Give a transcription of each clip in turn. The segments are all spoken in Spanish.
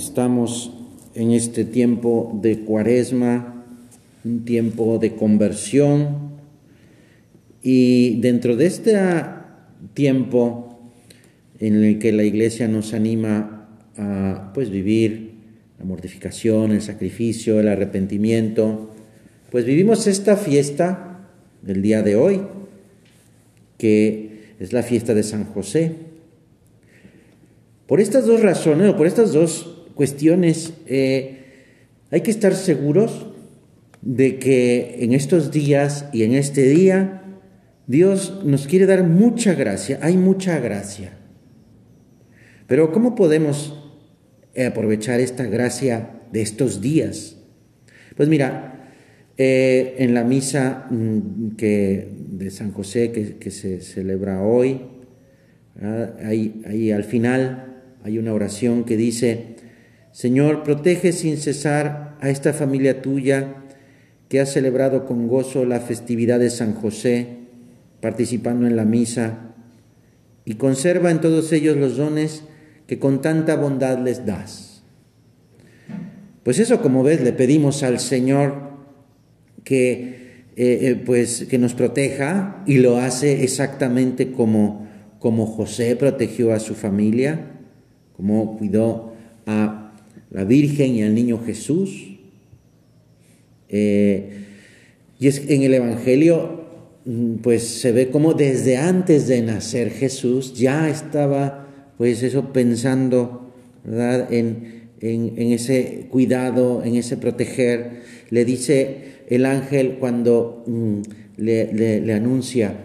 Estamos en este tiempo de cuaresma, un tiempo de conversión, y dentro de este tiempo en el que la iglesia nos anima a pues vivir la mortificación, el sacrificio, el arrepentimiento, pues vivimos esta fiesta del día de hoy, que es la fiesta de San José. Por estas dos razones, o por estas dos cuestiones, eh, hay que estar seguros de que en estos días y en este día Dios nos quiere dar mucha gracia, hay mucha gracia. Pero ¿cómo podemos aprovechar esta gracia de estos días? Pues mira, eh, en la misa mm, que, de San José que, se celebra hoy, ahí al final hay una oración que dice, Señor, protege sin cesar a esta familia tuya que ha celebrado con gozo la festividad de San José, participando en la misa, y conserva en todos ellos los dones que con tanta bondad les das. Pues eso, como ves, le pedimos al Señor que, eh, eh, pues, que nos proteja y lo hace exactamente como, como José protegió a su familia, como cuidó a la Virgen y al niño Jesús. Eh, y es en el Evangelio, mm, pues se ve como desde antes de nacer Jesús ya estaba, pues eso, pensando, ¿verdad? En, ese cuidado, en ese proteger. Le dice el ángel cuando mm, le, anuncia,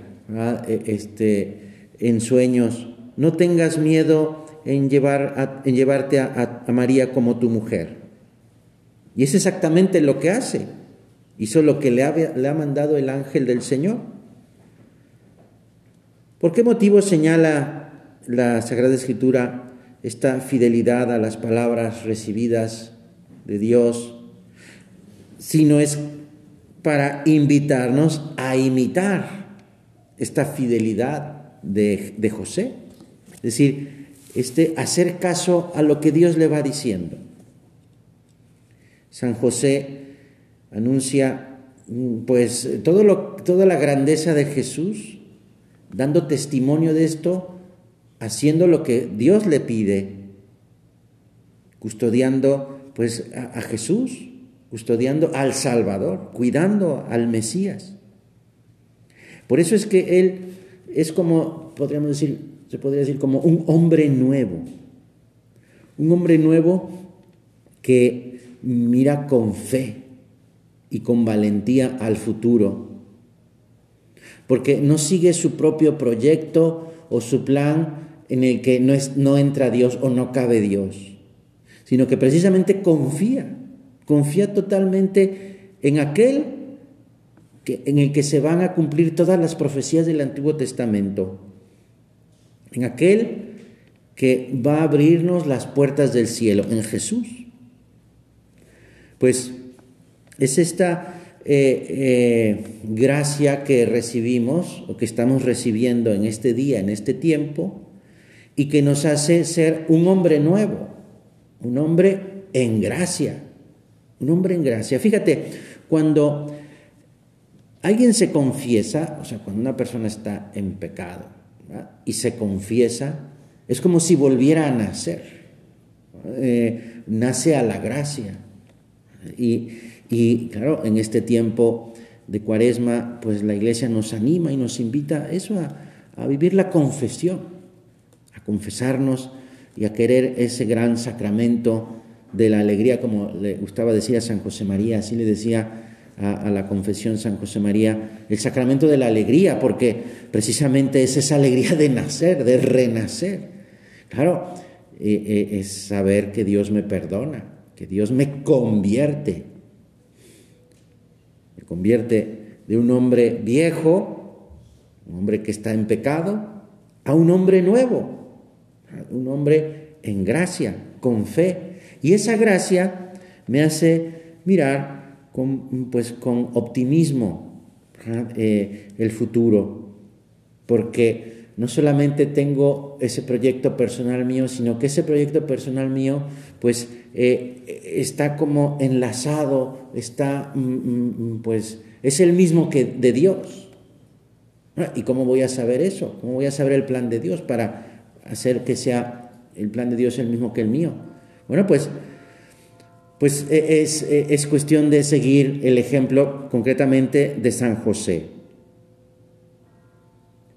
e, Este, en sueños, no tengas miedo en, llevar en llevarte a, María como tu mujer. Y es exactamente lo que hace. Hizo lo que le ha, le ha mandado el ángel del Señor. ¿Por qué motivo señala la Sagrada Escritura esta fidelidad a las palabras recibidas de Dios? Si no es para invitarnos a imitar esta fidelidad de, de José. Es decir, este, hacer caso a lo que Dios le va diciendo. San José anuncia mm, pues toda la grandeza de Jesús, dando testimonio de esto, haciendo lo que Dios le pide, custodiando pues a Jesús, custodiando al Salvador, cuidando al Mesías. Por eso es que Él es como, podríamos decir, se podría decir como un hombre nuevo. Un hombre nuevo que mira con fe y con valentía al futuro. Porque no sigue su propio proyecto o su plan en el que no, es, no entra Dios o no cabe Dios, sino que precisamente confía, confía totalmente en aquel que, en el que se van a cumplir todas las profecías del Antiguo Testamento en aquel que va a abrirnos las puertas del cielo, en Jesús. Pues es esta eh, eh, gracia que recibimos o que estamos recibiendo en este día, en este tiempo, y que nos hace ser un hombre nuevo, un hombre en gracia, un hombre en gracia. Fíjate, cuando alguien se confiesa, o sea, cuando una persona está en pecado, y se confiesa, es como si volviera a nacer. Eh, nace a la gracia. Y, claro, en este tiempo de cuaresma, pues la iglesia nos anima y nos invita a eso, a, vivir la confesión, a confesarnos y a querer ese gran sacramento de la alegría, como le gustaba decir a San José María, así le decía a, la confesión San José María, el sacramento de la alegría, porque precisamente es esa alegría de nacer, de renacer. Claro, eh, eh, es saber que Dios me perdona, que Dios me convierte. Me convierte de un hombre viejo, un hombre que está en pecado, a un hombre nuevo, un hombre en gracia, con fe. Y esa gracia me hace mirar con, pues, con optimismo eh, el futuro, porque no solamente tengo ese proyecto personal mío, sino que ese proyecto personal mío, pues, eh, está como enlazado, está, mm, mm, mm, pues, es el mismo que de Dios. ¿Y cómo voy a saber eso? ¿Cómo voy a saber el plan de Dios para hacer que sea el plan de Dios el mismo que el mío? Bueno, pues, pues e, es, e, es cuestión de seguir el ejemplo concretamente de San José.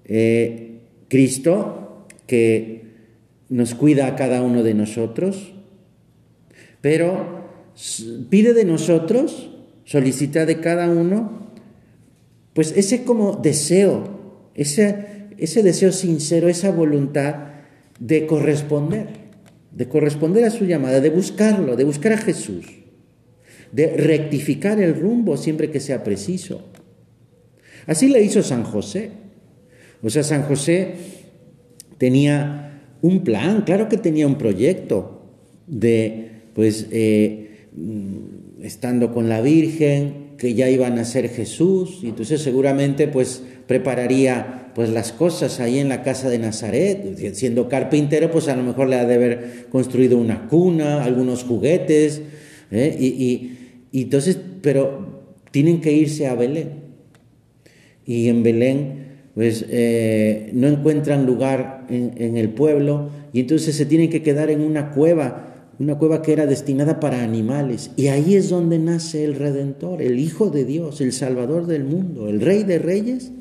Eh, Cristo, que nos cuida a cada uno de nosotros, pero pide de nosotros, solicita de cada uno, pues ese como deseo, ese, ese deseo sincero, esa voluntad de corresponder, de corresponder a su llamada, de buscarlo, de buscar a Jesús, de rectificar el rumbo siempre que sea preciso. Así le hizo San José. O sea, San José tenía un plan, claro que tenía un proyecto de, pues, eh, mm, estando con la Virgen, que ya iban a ser Jesús, y entonces seguramente, pues, prepararía, pues, las cosas ahí en la casa de Nazaret, siendo carpintero, pues a lo mejor le ha de haber construido una cuna, algunos juguetes, ¿eh? y, entonces, pero tienen que irse a Belén. Y en Belén pues eh, no encuentran lugar en, el pueblo y entonces se tienen que quedar en una cueva, una cueva que era destinada para animales. Y ahí es donde nace el Redentor, el Hijo de Dios, el Salvador del mundo, el Rey de Reyes,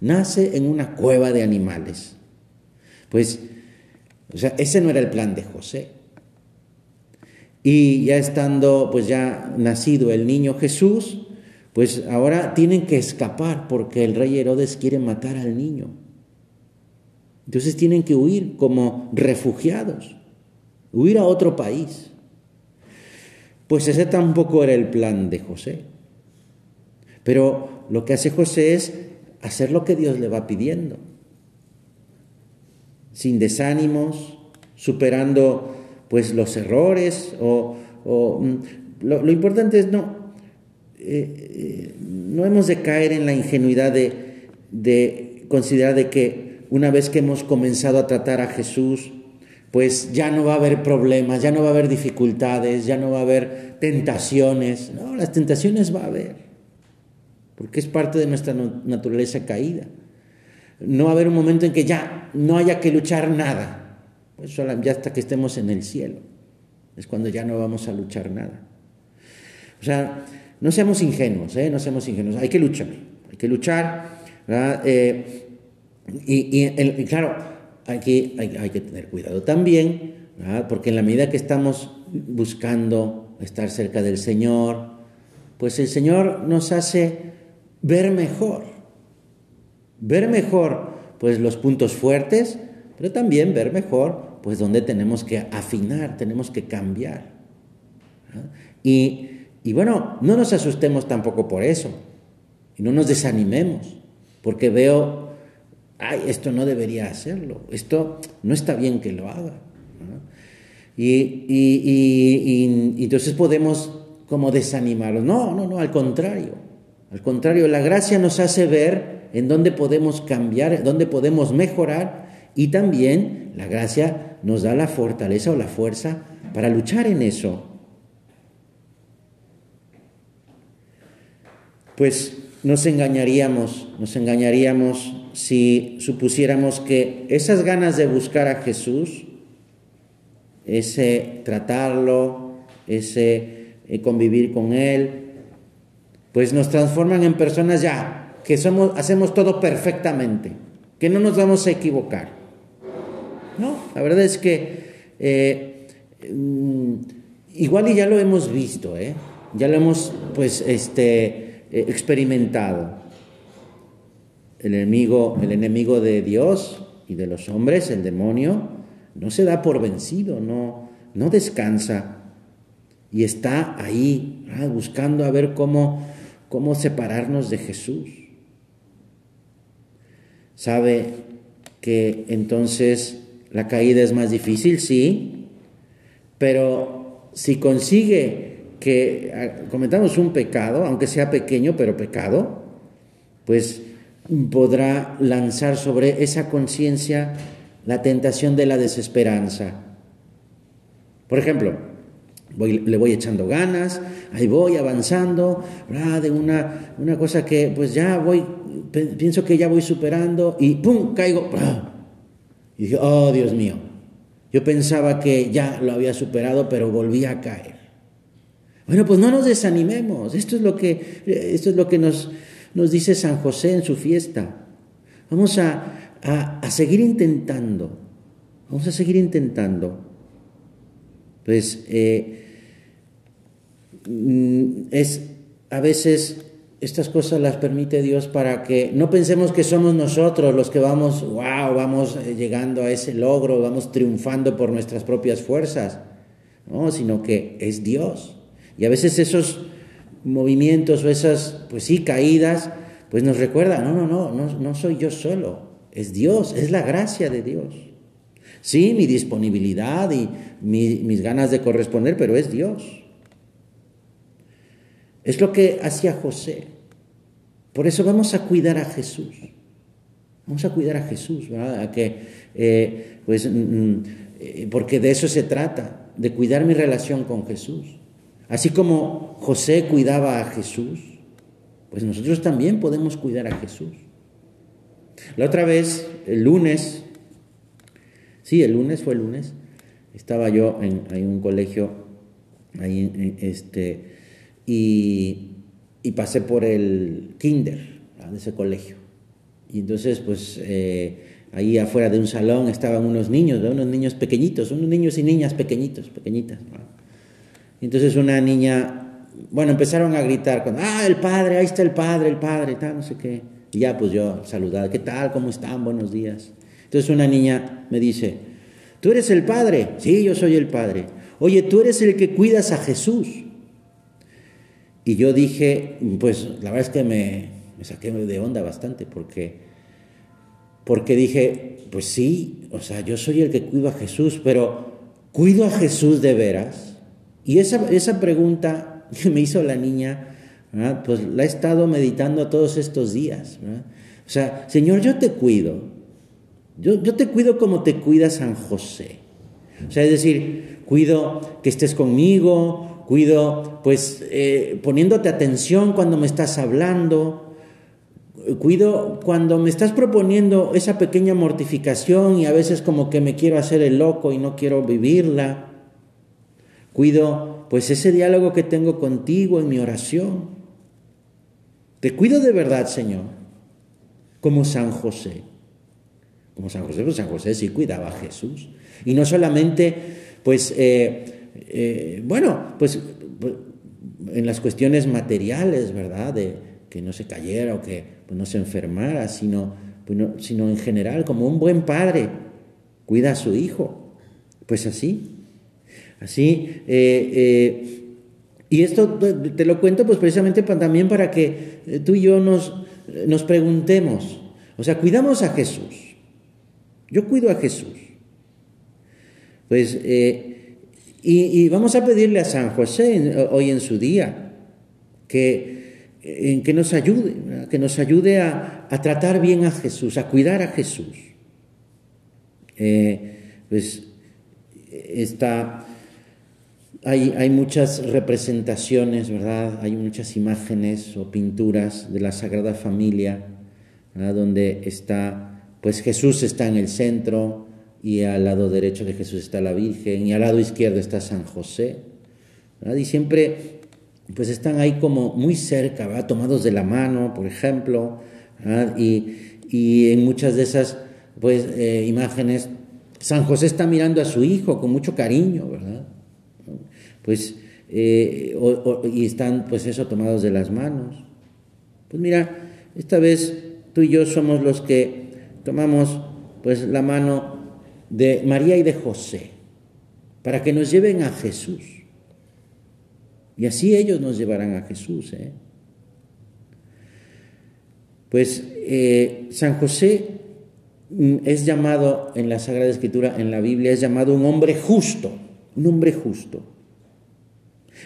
nace en una cueva de animales. Pues, o sea, ese no era el plan de José. Y ya estando, pues ya nacido el niño Jesús, pues ahora tienen que escapar porque el rey Herodes quiere matar al niño. Entonces tienen que huir como refugiados, huir a otro país. Pues ese tampoco era el plan de José. Pero lo que hace José es hacer lo que Dios le va pidiendo, sin desánimos, superando pues los errores o, mm, lo, importante es no, eh, eh, no hemos de caer en la ingenuidad de, considerar de que una vez que hemos comenzado a tratar a Jesús, pues ya no va a haber problemas, ya no va a haber dificultades, ya no va a haber tentaciones. No, las tentaciones va a haber, porque es parte de nuestra naturaleza caída. No va a haber un momento en que ya no haya que luchar nada, pues ya hasta que estemos en el cielo, es cuando ya no vamos a luchar nada. O sea, no seamos ingenuos, ¿eh? no seamos ingenuos, hay que luchar, hay que luchar, eh, y, claro, aquí hay, que tener cuidado también, porque en la medida que estamos buscando estar cerca del Señor, pues el Señor nos hace ver mejor, ver mejor pues los puntos fuertes, pero también ver mejor pues donde tenemos que afinar, tenemos que cambiar. Y y bueno, no nos asustemos tampoco por eso. Y no nos desanimemos. Porque veo, ay, esto no debería hacerlo. Esto no está bien que lo haga. Y, y, entonces podemos como desanimarlos. No, no, no, al contrario. Al contrario, la gracia nos hace ver en dónde podemos cambiar, dónde podemos mejorar y también la gracia nos da la fortaleza o la fuerza para luchar en eso. pues nos engañaríamos, nos engañaríamos si supusiéramos que esas ganas de buscar a Jesús, ese tratarlo, ese eh, convivir con Él, pues nos transforman en personas ya que somos, hacemos todo perfectamente, que no nos vamos a equivocar. No, la verdad es que eh, mm, igual y ya lo hemos visto, ¿eh? ya lo hemos pues este eh, experimentado. El enemigo, el enemigo de Dios y de los hombres, el demonio, no se da por vencido, no, no descansa y está ahí ah, buscando a ver cómo, cómo separarnos de Jesús. Sabe que entonces la caída es más difícil, sí, pero si consigue que ah, cometamos un pecado, aunque sea pequeño, pero pecado, pues podrá lanzar sobre esa conciencia la tentación de la desesperanza. Por ejemplo, le voy echando ganas, ahí voy avanzando, de una, una cosa que pues ya voy, pienso que ya voy superando y ¡pum! caigo. Y dije, oh Dios mío, yo pensaba que ya lo había superado, pero volví a caer. Bueno, pues no nos desanimemos. Esto es lo que, esto es lo que nos, nos dice San José en su fiesta. Vamos a, a, seguir intentando. Vamos a seguir intentando. Pues eh, es a veces estas cosas las permite Dios para que no pensemos que somos nosotros los que vamos, wow, vamos eh, llegando a ese logro, vamos triunfando por nuestras propias fuerzas, no, sino que es Dios. Y a veces esos movimientos o esas, pues sí, caídas, pues nos recuerdan, no, no, no, no, no soy yo solo, es Dios, es la gracia de Dios. Sí, mi disponibilidad y mis ganas de corresponder, pero es Dios. Es lo que hacía José. Por eso vamos a cuidar a Jesús. Vamos a cuidar a Jesús, ¿verdad? Que, eh, pues, mm, mm, eh, porque de eso se trata, de cuidar mi relación con Jesús. Así como José cuidaba a Jesús, pues nosotros también podemos cuidar a Jesús. La otra vez, el lunes, sí, el lunes fue el lunes, estaba yo en, un colegio, ahí en, este, y, pasé por el kinder de ese colegio. Y entonces, pues, eh, ahí afuera de un salón estaban unos niños, unos niños pequeñitos, unos niños y niñas pequeñitos, pequeñitas. Entonces una niña, bueno, empezaron a gritar, ah, el padre, ahí está el padre, el padre, tal, no sé qué. Y ya pues yo saludaba, ¿qué tal? ¿Cómo están? Buenos días. Entonces una niña me dice, ¿tú eres el padre? Sí, yo soy el padre. Oye, tú eres el que cuidas a Jesús. Y yo dije, pues la verdad es que me, me saqué de onda bastante porque, porque dije, pues sí, o sea, yo soy el que cuido a Jesús, pero ¿cuido a Jesús de veras? Y esa, esa pregunta que me hizo la niña, pues la he estado meditando todos estos días. O sea, Señor, yo te cuido. Yo, yo te cuido como te cuida San José. O sea, es decir, cuido que estés conmigo, cuido pues eh, poniéndote atención cuando me estás hablando, cuido cuando me estás proponiendo esa pequeña mortificación y a veces como que me quiero hacer el loco y no quiero vivirla. Cuido pues ese diálogo que tengo contigo en mi oración. Te cuido de verdad, Señor, como San José. Como San José, pues San José sí cuidaba a Jesús. Y no solamente, pues, eh, eh, bueno, pues, en las cuestiones materiales, ¿verdad? De que no se cayera o que pues, no se enfermara, sino, pues, sino en general, como un buen padre cuida a su hijo. Pues así, Así, eh, eh, y esto te lo cuento pues precisamente también para que tú y yo nos, nos preguntemos, o sea, cuidamos a Jesús. Yo cuido a Jesús. Pues, y, vamos a pedirle a San José hoy en su día que, que nos ayude, que nos ayude a, a, tratar bien a Jesús, a cuidar a Jesús. pues está hay, muchas representaciones, ¿verdad? Hay muchas imágenes o pinturas de la Sagrada Familia, donde está, pues Jesús está en el centro y al lado derecho de Jesús está la Virgen y al lado izquierdo está San José. Y siempre, pues están ahí como muy cerca, ¿verdad? Tomados de la mano, por ejemplo, y, en muchas de esas, pues, eh, imágenes, San José está mirando a su hijo con mucho cariño, ¿verdad? pues, eh, y están, pues eso, tomados de las manos. Pues mira, esta vez tú y yo somos los que tomamos, pues, la mano de María y de José, para que nos lleven a Jesús. Y así ellos nos llevarán a Jesús. ¿eh? Pues eh, San José mm, es llamado en la Sagrada Escritura, en la Biblia, es llamado un hombre justo, un hombre justo.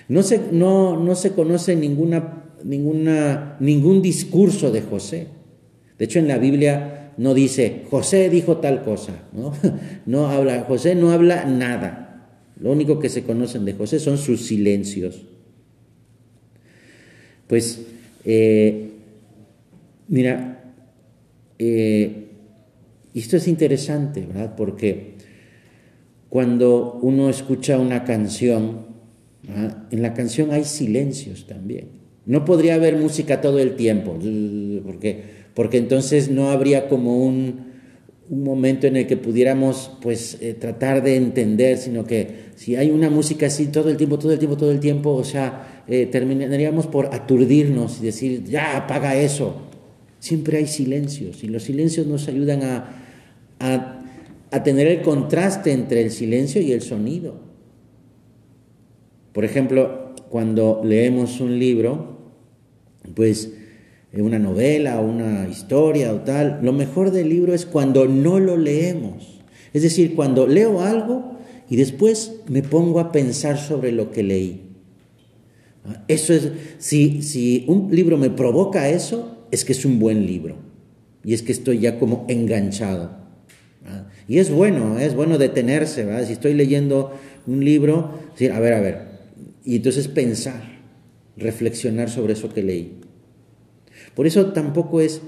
No se, no, no se conoce ninguna, ninguna, ningún discurso de José, De hecho, en la Biblia no dice, José dijo tal cosa, ¿no? no habla, José no habla nada. Lo único que se conocen de José son sus silencios. Pues, eh, mira, eh, esto es interesante, ¿verdad? Porque cuando uno escucha una canción, en la canción hay silencios también. No podría haber música todo el tiempo, porque, porque entonces no habría como un, momento en el que pudiéramos pues eh, tratar de entender, sino que si hay una música así todo el tiempo, todo el tiempo, todo el tiempo, o sea, eh, terminaríamos por aturdirnos y decir, ya, apaga eso. Siempre hay silencios y los silencios nos ayudan a a tener el contraste entre el silencio y el sonido. Por ejemplo, cuando leemos un libro, pues una novela una historia o tal, lo mejor del libro es cuando no lo leemos. Es decir, cuando leo algo y después me pongo a pensar sobre lo que leí. Eso es, si, si un libro me provoca eso, es que es un buen libro. Y es que estoy ya como enganchado. Y es bueno, es bueno detenerse, ¿verdad? Si estoy leyendo un libro, decir, a ver, a ver, y entonces pensar, reflexionar sobre eso que leí. Por eso tampoco es,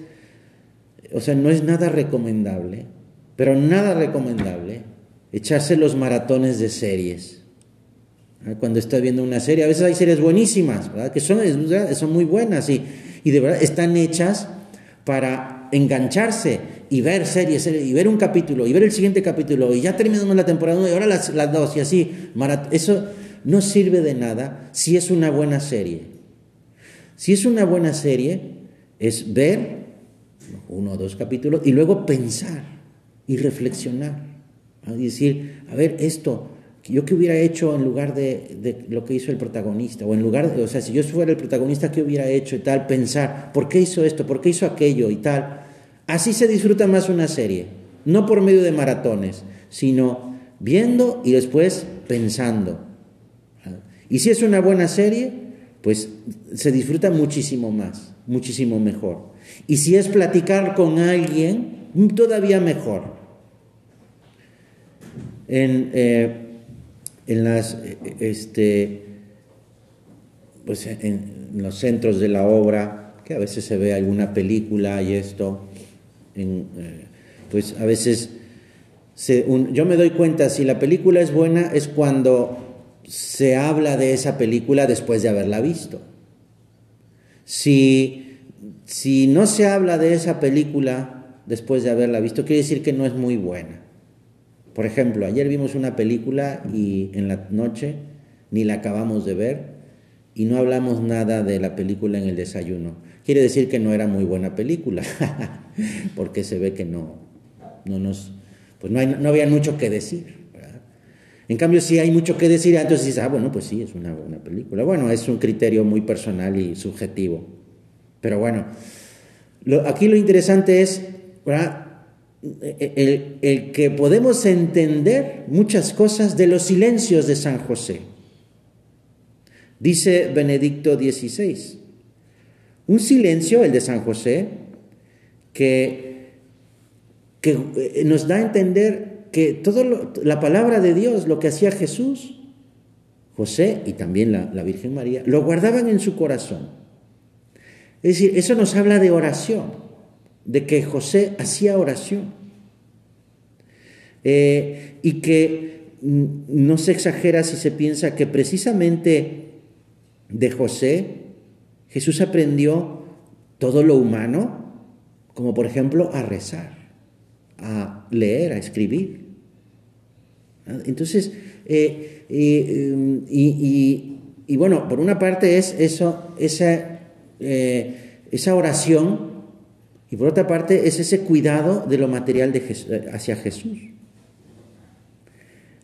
o sea, no es nada recomendable, pero nada recomendable echarse los maratones de series. Cuando estás viendo una serie, a veces hay series buenísimas, ¿verdad? Que son, son muy buenas y, y de verdad están hechas para engancharse y ver series, y ver un capítulo, y ver el siguiente capítulo, y ya terminamos la temporada 1 y ahora las, las dos, y así. Eso no sirve de nada si es una buena serie. Si es una buena serie, es ver uno o dos capítulos y luego pensar y reflexionar. Y decir, a ver, esto, yo qué hubiera hecho en lugar de, de, lo que hizo el protagonista, o en lugar, de, o sea, si yo fuera el protagonista, ¿qué hubiera hecho y tal? Pensar, ¿por qué hizo esto? ¿Por qué hizo aquello y tal? Así se disfruta más una serie, no por medio de maratones, sino viendo y después pensando. Y si es una buena serie, pues se disfruta muchísimo más, muchísimo mejor. Y si es platicar con alguien, todavía mejor. En, eh, en las, este, pues en los centros de la obra, que a veces se ve alguna película y esto, eh, pues a veces yo me doy cuenta si la película es buena es cuando se habla de esa película después de haberla visto. Si, si no se habla de esa película después de haberla visto, quiere decir que no es muy buena. Por ejemplo, ayer vimos una película y en la noche ni la acabamos de ver y no hablamos nada de la película en el desayuno. Quiere decir que no era muy buena película, porque se ve que no, no nos, pues no, hay, no había mucho que decir. En cambio, si hay mucho que decir, entonces dices, ah, bueno, pues sí, es una buena película. Bueno, es un criterio muy personal y subjetivo. Pero bueno, aquí lo interesante es, el, el, que podemos entender muchas cosas de los silencios de San José. Dice Benedicto XVI, un silencio, el de San José, que, que eh, nos da a entender que toda la palabra de Dios, lo que hacía Jesús, José y también la, la Virgen María, lo guardaban en su corazón. Es decir, eso nos habla de oración, de que José hacía oración. Eh, y que no se exagera si se piensa que precisamente de José Jesús aprendió todo lo humano, como por ejemplo a rezar, a leer, a escribir. Entonces, eh, y, bueno, por una parte es eso, esa, eh, esa oración, y por otra parte es ese cuidado de lo material hacia Jesús.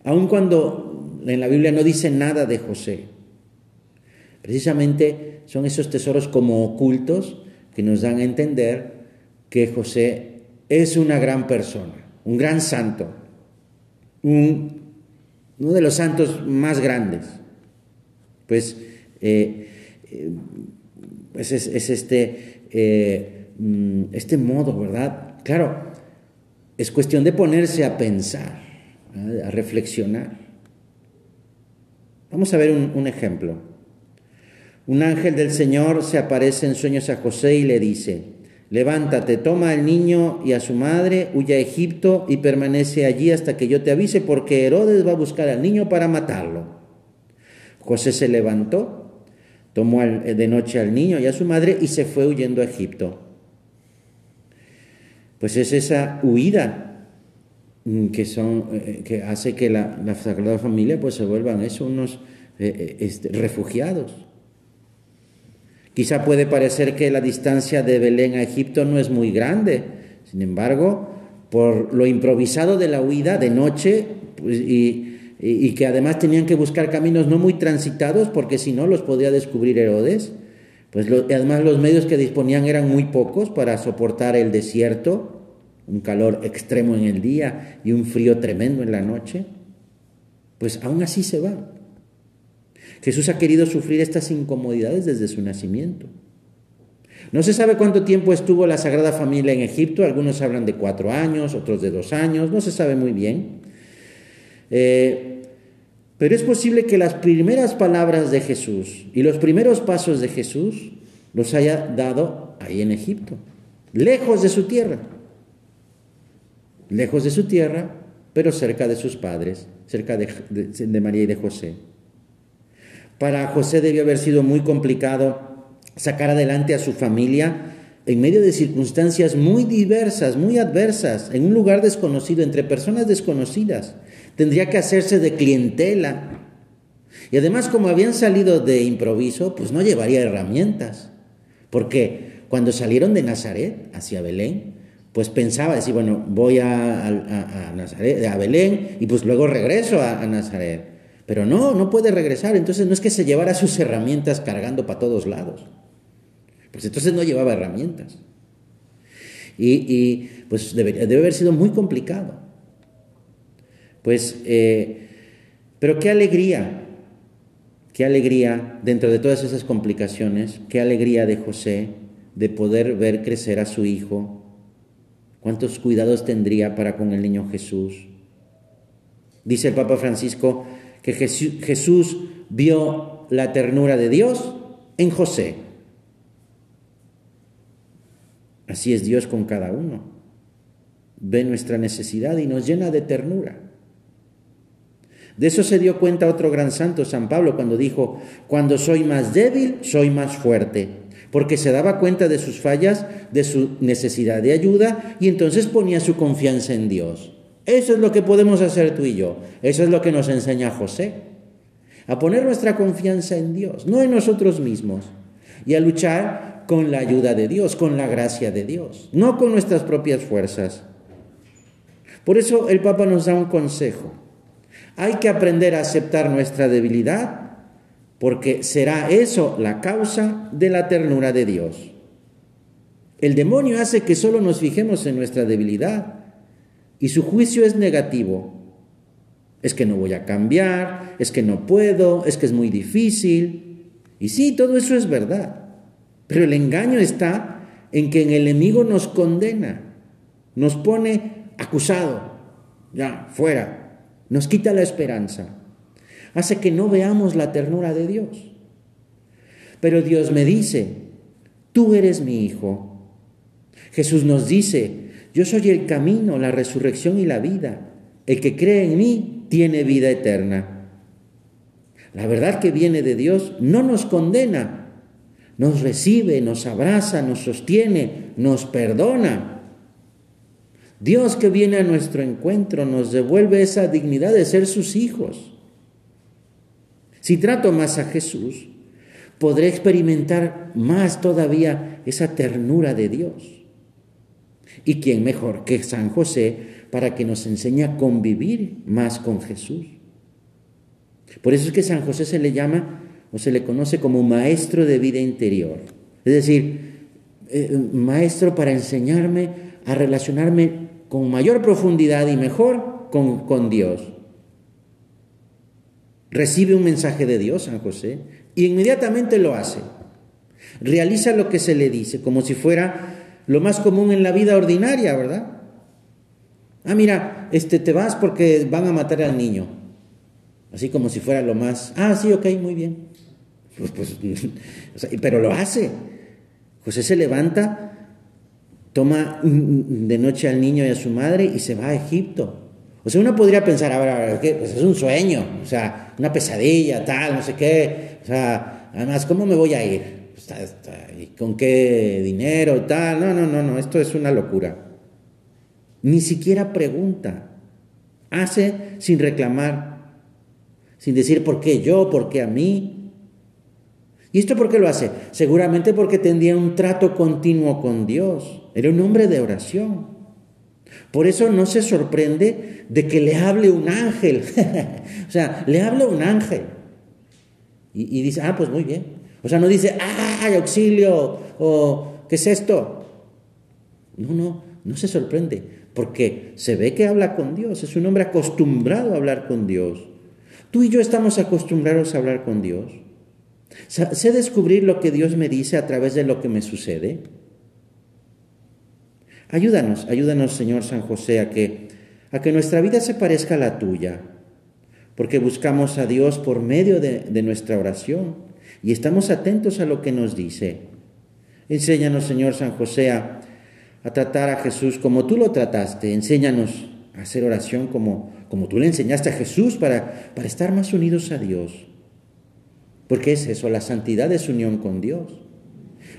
Aun cuando en la Biblia no dice nada de José, precisamente son esos tesoros como ocultos que nos dan a entender que José es una gran persona, un gran santo, uno de los santos más grandes. Pues, eh, eh, pues es, este, eh, mm, este modo, ¿verdad? Claro, es cuestión de ponerse a pensar, a reflexionar. Vamos a ver un, ejemplo. Un ángel del Señor se aparece en sueños a José y le dice, levántate, toma al niño y a su madre, huye a Egipto y permanece allí hasta que yo te avise, porque Herodes va a buscar al niño para matarlo. José se levantó, tomó de noche al niño y a su madre y se fue huyendo a Egipto. Pues es esa huida Mm, eh, que hace que la, Sagrada Familia pues, se vuelvan eso, unos eh, eh, este, refugiados. Quizá puede parecer que la distancia de Belén a Egipto no es muy grande, sin embargo, por lo improvisado de la huida de noche pues, y, que además tenían que buscar caminos no muy transitados porque si no los podía descubrir Herodes, pues además los medios que disponían eran muy pocos para soportar el desierto un calor extremo en el día y un frío tremendo en la noche, pues aún así se va. Jesús ha querido sufrir estas incomodidades desde su nacimiento. No se sabe cuánto tiempo estuvo la Sagrada Familia en Egipto, algunos hablan de cuatro años, otros de dos años, no se sabe muy bien. Eh, pero es posible que las primeras palabras de Jesús y los primeros pasos de Jesús los haya dado ahí en Egipto, lejos de su tierra lejos de su tierra, pero cerca de sus padres, cerca de, María y de José. Para José debió haber sido muy complicado sacar adelante a su familia en medio de circunstancias muy diversas, muy adversas, en un lugar desconocido, entre personas desconocidas. Tendría que hacerse de clientela. Y además, como habían salido de improviso, pues no llevaría herramientas. Porque cuando salieron de Nazaret hacia Belén, pues pensaba decir, bueno, voy a, Nazaret, a Belén y pues luego regreso a, Nazaret. Pero no, no puede regresar. Entonces no es que se llevara sus herramientas cargando para todos lados. Pues entonces no llevaba herramientas. Y, pues debe, debe, haber sido muy complicado. Pues, eh, pero qué alegría, qué alegría dentro de todas esas complicaciones, qué alegría de José de poder ver crecer a su hijo ¿Cuántos cuidados tendría para con el niño Jesús? Dice el Papa Francisco que Jesús vio la ternura de Dios en José. Así es Dios con cada uno. Ve nuestra necesidad y nos llena de ternura. De eso se dio cuenta otro gran santo, San Pablo, cuando dijo, cuando soy más débil, soy más fuerte porque se daba cuenta de sus fallas, de su necesidad de ayuda y entonces ponía su confianza en Dios. Eso es lo que podemos hacer tú y yo. Eso es lo que nos enseña José. A poner nuestra confianza en Dios, no en nosotros mismos. Y a luchar con la ayuda de Dios, con la gracia de Dios, no con nuestras propias fuerzas. Por eso el Papa nos da un consejo. Hay que aprender a aceptar nuestra debilidad porque será eso la causa de la ternura de Dios. El demonio hace que solo nos fijemos en nuestra debilidad y su juicio es negativo. Es que no voy a cambiar, es que no puedo, es que es muy difícil. Y sí, todo eso es verdad. Pero el engaño está en que el enemigo nos condena, nos pone acusado, ya, fuera, nos quita la esperanza hace que no veamos la ternura de Dios. Pero Dios me dice, tú eres mi hijo. Jesús nos dice, yo soy el camino, la resurrección y la vida. El que cree en mí tiene vida eterna. La verdad que viene de Dios no nos condena, nos recibe, nos abraza, nos sostiene, nos perdona. Dios que viene a nuestro encuentro nos devuelve esa dignidad de ser sus hijos. Si trato más a Jesús, podré experimentar más todavía esa ternura de Dios. ¿Y quién mejor que San José para que nos enseñe a convivir más con Jesús? Por eso es que San José se le llama o se le conoce como maestro de vida interior. Es decir, eh, maestro para enseñarme a relacionarme con mayor profundidad y mejor con, con Dios recibe un mensaje de Dios, San José, y inmediatamente lo hace. Realiza lo que se le dice, como si fuera lo más común en la vida ordinaria, ¿verdad? Ah, mira, este, te vas porque van a matar al niño. Así como si fuera lo más, ah, sí, ok, muy bien. Pues, pues, pero lo hace. José se levanta, toma de noche al niño y a su madre y se va a Egipto. O sea, uno podría pensar, a ver, a ver, ¿qué? Pues es un sueño, o sea, una pesadilla, tal, no sé qué. O sea, además, ¿cómo me voy a ir? ¿Y con qué dinero, tal? No, no, no, no, esto es una locura. Ni siquiera pregunta. Hace sin reclamar, sin decir por qué yo, por qué a mí. ¿Y esto por qué lo hace? Seguramente porque tendría un trato continuo con Dios. Era un hombre de oración. Por eso no se sorprende de que le hable un ángel. o sea, le habla un ángel. Y, dice, ah, pues muy bien. O sea, no dice, ay, auxilio, o ¿qué es esto? No, no, no se sorprende, porque se ve que habla con Dios, es un hombre acostumbrado a hablar con Dios. Tú y yo estamos acostumbrados a hablar con Dios. Sé descubrir lo que Dios me dice a través de lo que me sucede. Ayúdanos, ayúdanos Señor San José a que, a que nuestra vida se parezca a la tuya, porque buscamos a Dios por medio de, de nuestra oración y estamos atentos a lo que nos dice. Enséñanos Señor San José a, a tratar a Jesús como tú lo trataste, enséñanos a hacer oración como, como tú le enseñaste a Jesús para, para estar más unidos a Dios. Porque es eso, la santidad es unión con Dios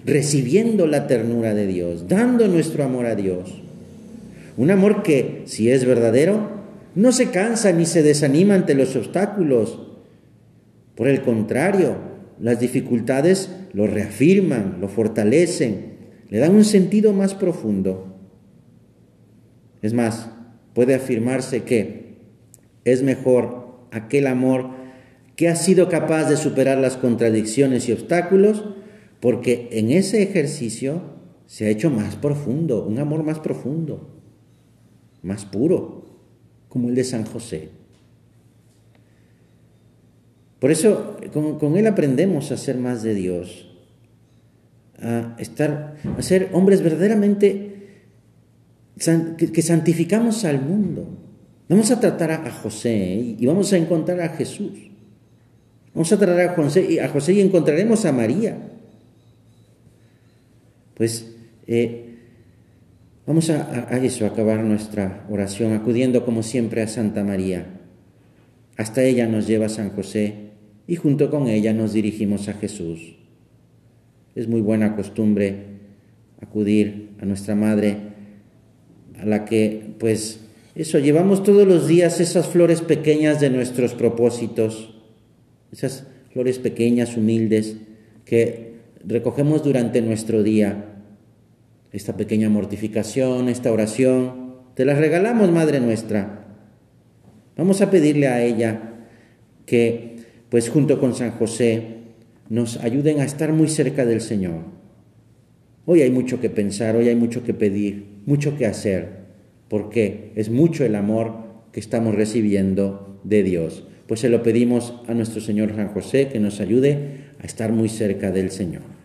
recibiendo la ternura de Dios, dando nuestro amor a Dios. Un amor que, si es verdadero, no se cansa ni se desanima ante los obstáculos. Por el contrario, las dificultades lo reafirman, lo fortalecen, le dan un sentido más profundo. Es más, puede afirmarse que es mejor aquel amor que ha sido capaz de superar las contradicciones y obstáculos porque en ese ejercicio se ha hecho más profundo, un amor más profundo, más puro, como el de San José. Por eso con, él aprendemos a ser más de Dios, a estar, a ser hombres verdaderamente que, santificamos al mundo. Vamos a tratar a, José y vamos a encontrar a Jesús. Vamos a tratar a José, a José y encontraremos a María. Pues eh, vamos a, a eso, a acabar nuestra oración acudiendo como siempre a Santa María. Hasta ella nos lleva San José y junto con ella nos dirigimos a Jesús. Es muy buena costumbre acudir a nuestra Madre, a la que, pues, eso, llevamos todos los días esas flores pequeñas de nuestros propósitos, esas flores pequeñas, humildes, que recogemos durante nuestro día esta pequeña mortificación, esta oración, te las regalamos, Madre nuestra. Vamos a pedirle a ella que, pues junto con San José, nos ayuden a estar muy cerca del Señor. Hoy hay mucho que pensar, hoy hay mucho que pedir, mucho que hacer, porque es mucho el amor que estamos recibiendo de Dios. Pues se lo pedimos a nuestro Señor San José que nos ayude a estar muy cerca del Señor.